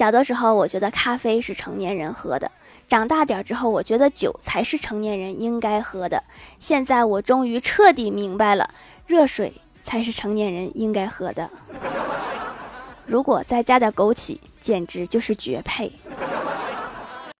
小的时候我觉得咖啡是成年人喝的长大点之后我觉得酒才是成年人应该喝的。现在我终于彻底明白了热水才是成年人应该喝的。如果再加点枸杞简直就是绝配。